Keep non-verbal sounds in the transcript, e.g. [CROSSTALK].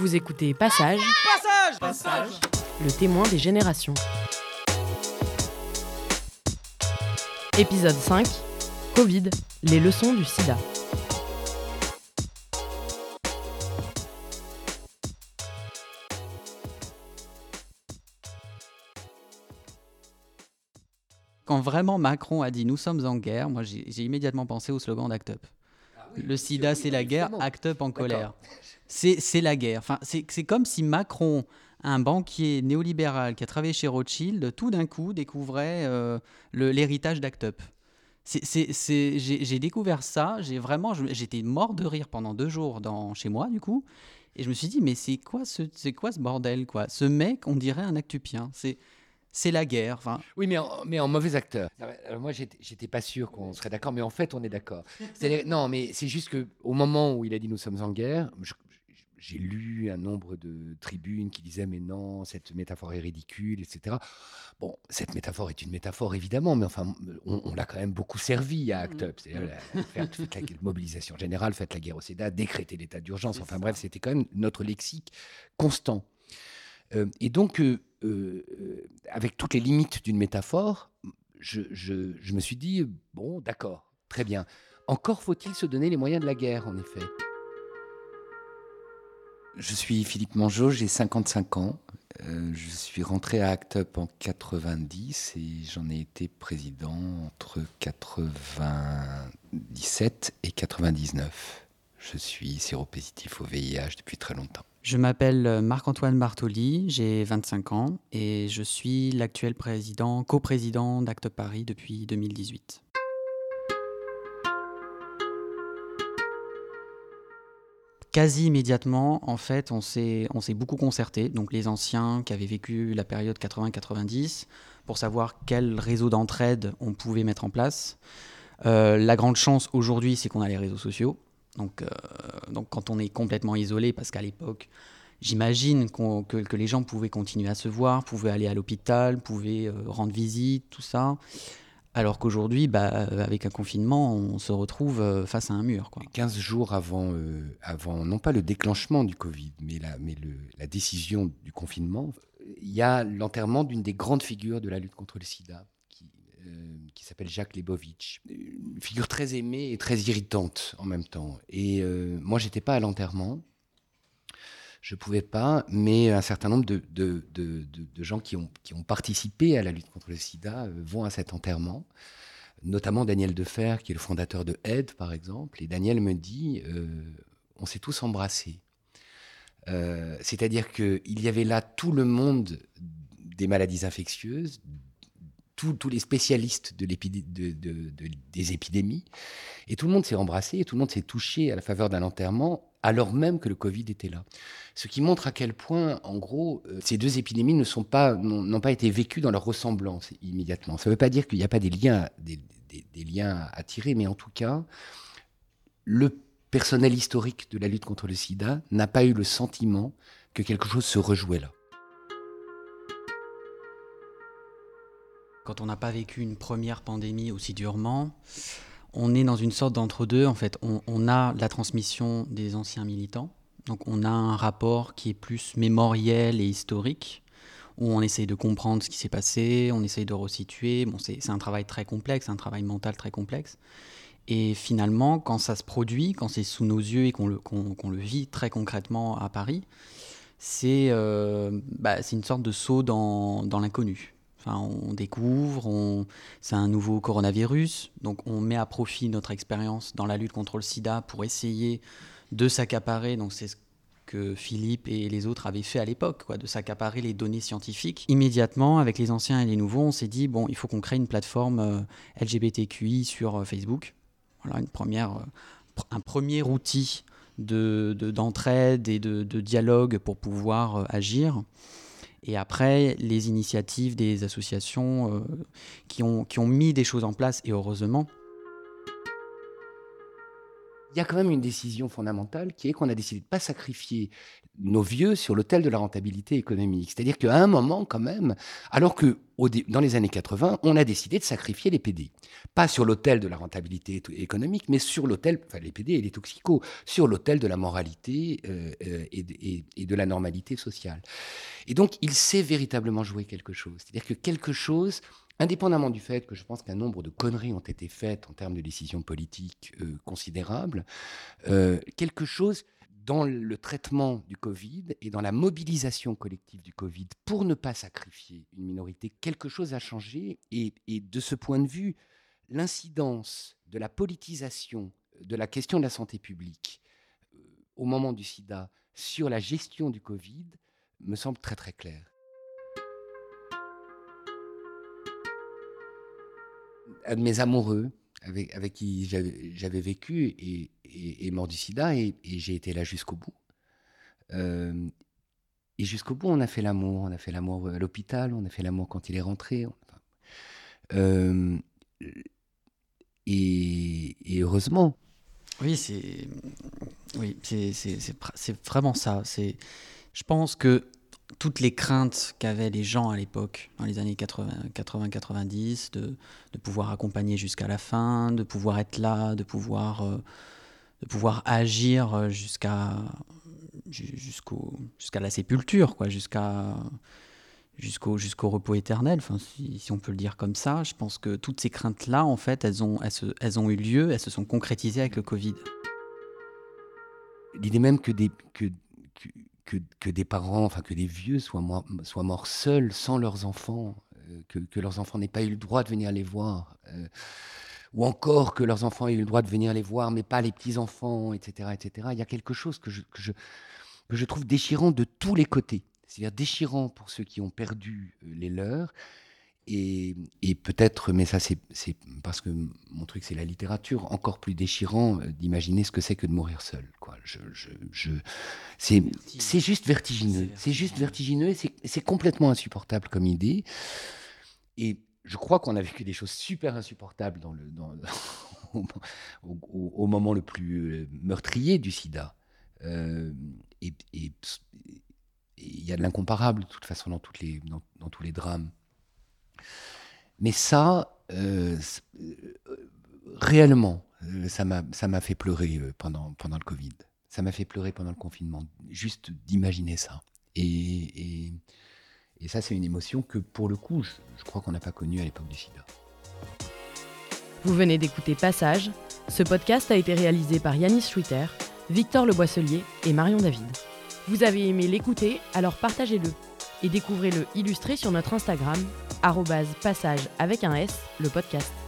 Vous écoutez Passage, Passage Passage le témoin des générations. Épisode 5 Covid, les leçons du sida. Quand vraiment Macron a dit nous sommes en guerre, moi j'ai j'ai immédiatement pensé au slogan d'Act Up. Le sida c'est la guerre, Act Up en colère. C'est la guerre. Enfin, c'est comme si Macron, un banquier néolibéral qui a travaillé chez Rothschild, tout d'un coup découvrait euh, l'héritage d'Act Up. C'est- c'est- c'est- J'ai découvert ça, j'ai vraiment, j'étais mort de rire pendant deux jours dans, chez moi du coup, et je me suis dit mais c'est quoi ce, c'est quoi ce bordel quoi? Ce mec, on dirait un actupien. C'est c'est la guerre. Enfin, Oui, mais en, mais en mauvais acteur. Euh, moi, j'étais pas sûr qu'on serait d'accord, mais en fait, on est d'accord. Non, mais c'est juste que au moment où il a dit nous sommes en guerre, j'ai lu un nombre de tribunes qui disaient mais non, cette métaphore est ridicule, etc. Bon, cette métaphore est une métaphore évidemment, mais enfin, on, on l'a quand même beaucoup servi à Act Up. C'est-à-dire, faites la mobilisation générale, faites la guerre au SIDA, décréter l'état d'urgence. Enfin bref, c'était quand même notre lexique constant. Euh, et donc, euh, euh, avec toutes les limites d'une métaphore, je, me suis dit, bon, d'accord, très bien. Encore faut-il se donner les moyens de la guerre, en effet. Je suis Philippe Mangeot, j'ai 55 ans. Je suis rentré à Act Up en 90 et j'en ai été président entre 97 et 99. Je suis séropositif au VIH depuis très longtemps. Je m'appelle euh, Marc-Antoine Bartoli, j'ai 25 ans et je suis l'actuel président, coprésident d'Acte Paris depuis 2018. Quasi immédiatement, en fait, on s'est beaucoup concerté, donc les anciens qui avaient vécu la période 80-90, pour savoir quel réseau d'entraide on pouvait mettre en place. Euh, la grande chance aujourd'hui, c'est qu'on a les réseaux sociaux. Donc, euh, donc quand on est complètement isolé, parce qu'à l'époque, j'imagine que, les gens pouvaient continuer à se voir, pouvaient aller à l'hôpital, pouvaient euh, rendre visite, tout ça. Alors qu'aujourd'hui, bah, euh, avec un confinement, on se retrouve euh, face à un mur. Quoi. 15 jours avant, avant, non pas le déclenchement du Covid, mais la, décision du confinement, il y a l'enterrement d'une des grandes figures de la lutte contre le sida, euh, qui s'appelle Jacques Lebovitch. Une figure très aimée et très irritante en même temps. Et euh, moi, j'étais pas à l'enterrement. Je pouvais pas, mais un certain nombre de, de- de- de- gens qui ont, qui ont participé à la lutte contre le sida euh, vont à cet enterrement notamment Daniel Defer, qui est le fondateur de Aide, par exemple. Et Daniel me dit, euh, on s'est tous embrassés. C'est-à-dire qu'il y avait là tout le monde des maladies infectieuses, tous- les spécialistes des épidémies, et tout le monde s'est embrassé, et tout le monde s'est touché à la faveur d'un enterrement, alors même que le Covid était là. Ce qui montre à quel point, en gros, euh, ces deux épidémies pas, n'ont pas été vécues dans leur ressemblance immédiatement. Ça ne veut pas dire qu'il n'y a pas des liens à tirer, mais en tout cas, le personnel historique de la lutte contre le sida n'a pas eu le sentiment que quelque chose se rejouait là. Quand on n'a pas vécu une première pandémie aussi durement, on est dans une sorte d'entre-deux. En fait, on, a la transmission des anciens militants. Donc, on a un rapport qui est plus mémoriel et historique, où on essaye de comprendre ce qui s'est passé, on essaye de resituer. Bon, c'est un travail très complexe, un travail mental très complexe. Et finalement, quand ça se produit, quand c'est sous nos yeux et qu'on le, vit très concrètement à Paris, c'est euh, bah, une sorte de saut dans l'inconnu. On découvre, c'est un nouveau coronavirus, donc on met à profit notre expérience dans la lutte contre le sida pour essayer de s'accaparer, donc c'est ce que Philippe et les autres avaient fait à l'époque, quoi, de s'accaparer les données scientifiques. Immédiatement, avec les anciens et les nouveaux, on s'est dit, bon, il faut qu'on crée une plateforme euh, LGBTQI sur euh, Facebook. Voilà, une première, euh, un premier outil de- de- d'entraide et de, dialogue pour pouvoir agir. Et après, les initiatives des associations euh, qui, ont, qui ont mis des choses en place, et heureusement. Il y a quand même une décision fondamentale qui est qu'on a décidé de ne pas sacrifier nos vieux sur l'autel de la rentabilité économique. C'est-à-dire qu'à un moment, quand même, alors que dans les années 80, on a décidé de sacrifier les PD. Pas sur l'autel de la rentabilité économique, mais sur l'autel, enfin les PD et les toxicos, sur l'autel de la moralité euh, euh, et, et, de la normalité sociale. Et donc, il s'est véritablement joué quelque chose. C'est-à-dire que quelque chose indépendamment du fait que je pense qu'un nombre de conneries ont été faites en termes de décisions politiques euh, considérables, euh, quelque chose dans le traitement du Covid et dans la mobilisation collective du Covid pour ne pas sacrifier une minorité, quelque chose a changé. Et, de ce point de vue, l'incidence de la politisation de la question de la santé publique euh, au moment du sida sur la gestion du Covid me semble très très claire. Un de mes amoureux avec, avec qui j'avais vécu et, mort du sida et, j'ai été là jusqu'au bout. Euh, et jusqu'au bout, on a fait l'amour. On a fait l'amour à l'hôpital, on a fait l'amour quand il est rentré. Euh, et, heureusement. Oui, c'est oui, vraiment ça. Je pense que toutes les craintes qu'avaient les gens à l'époque, dans les années 80-90, de, de, pouvoir accompagner jusqu'à la fin, de pouvoir être là, de pouvoir, euh, de pouvoir agir euh, jusqu'à jusqu'à la sépulture, jusqu'à jusqu'au jusqu'au repos éternel, enfin, si, on peut le dire comme ça. Je pense que toutes ces craintes-là, en fait, elles ont, elles, se, elles ont eu lieu, elles se sont concrétisées avec le Covid. L'idée même que des, que, des parents, enfin que des vieux soient, soient morts seuls, sans leurs enfants, euh, que, leurs enfants n'aient pas eu le droit de venir les voir, euh, ou encore que leurs enfants aient eu le droit de venir les voir, mais pas les petits-enfants, etc., etc. Il y a quelque chose que je, que je, que je trouve déchirant de tous les côtés. C'est-à-dire déchirant pour ceux qui ont perdu euh, les leurs, et, peut-être, mais ça c'est parce que mon truc c'est la littérature, encore plus déchirant euh, d'imaginer ce que c'est que de mourir seul. Quoi. Je, je, c'est juste vertigineux. C'est juste vertigineux et c'est complètement insupportable comme idée. Et je crois qu'on a vécu des choses super insupportables dans le, dans, [LAUGHS] au, moment le plus euh, meurtrier du sida. Euh, et il y a de l'incomparable de toute façon dans, toutes les, dans tous les drames. Mais ça, euh, euh, réellement, euh, ça m'a fait pleurer pendant, pendant le Covid. Ça m'a fait pleurer pendant le confinement, juste d'imaginer ça. Et, et, ça, c'est une émotion que, pour le coup, je, crois qu'on n'a pas connue à l'époque du sida. Vous venez d'écouter Passage. Ce podcast a été réalisé par Yanis Schwitter, Victor Le Boisselier et Marion David. Vous avez aimé l'écouter, alors partagez-le et découvrez-le illustré sur notre Instagram, passage avec un S, le podcast.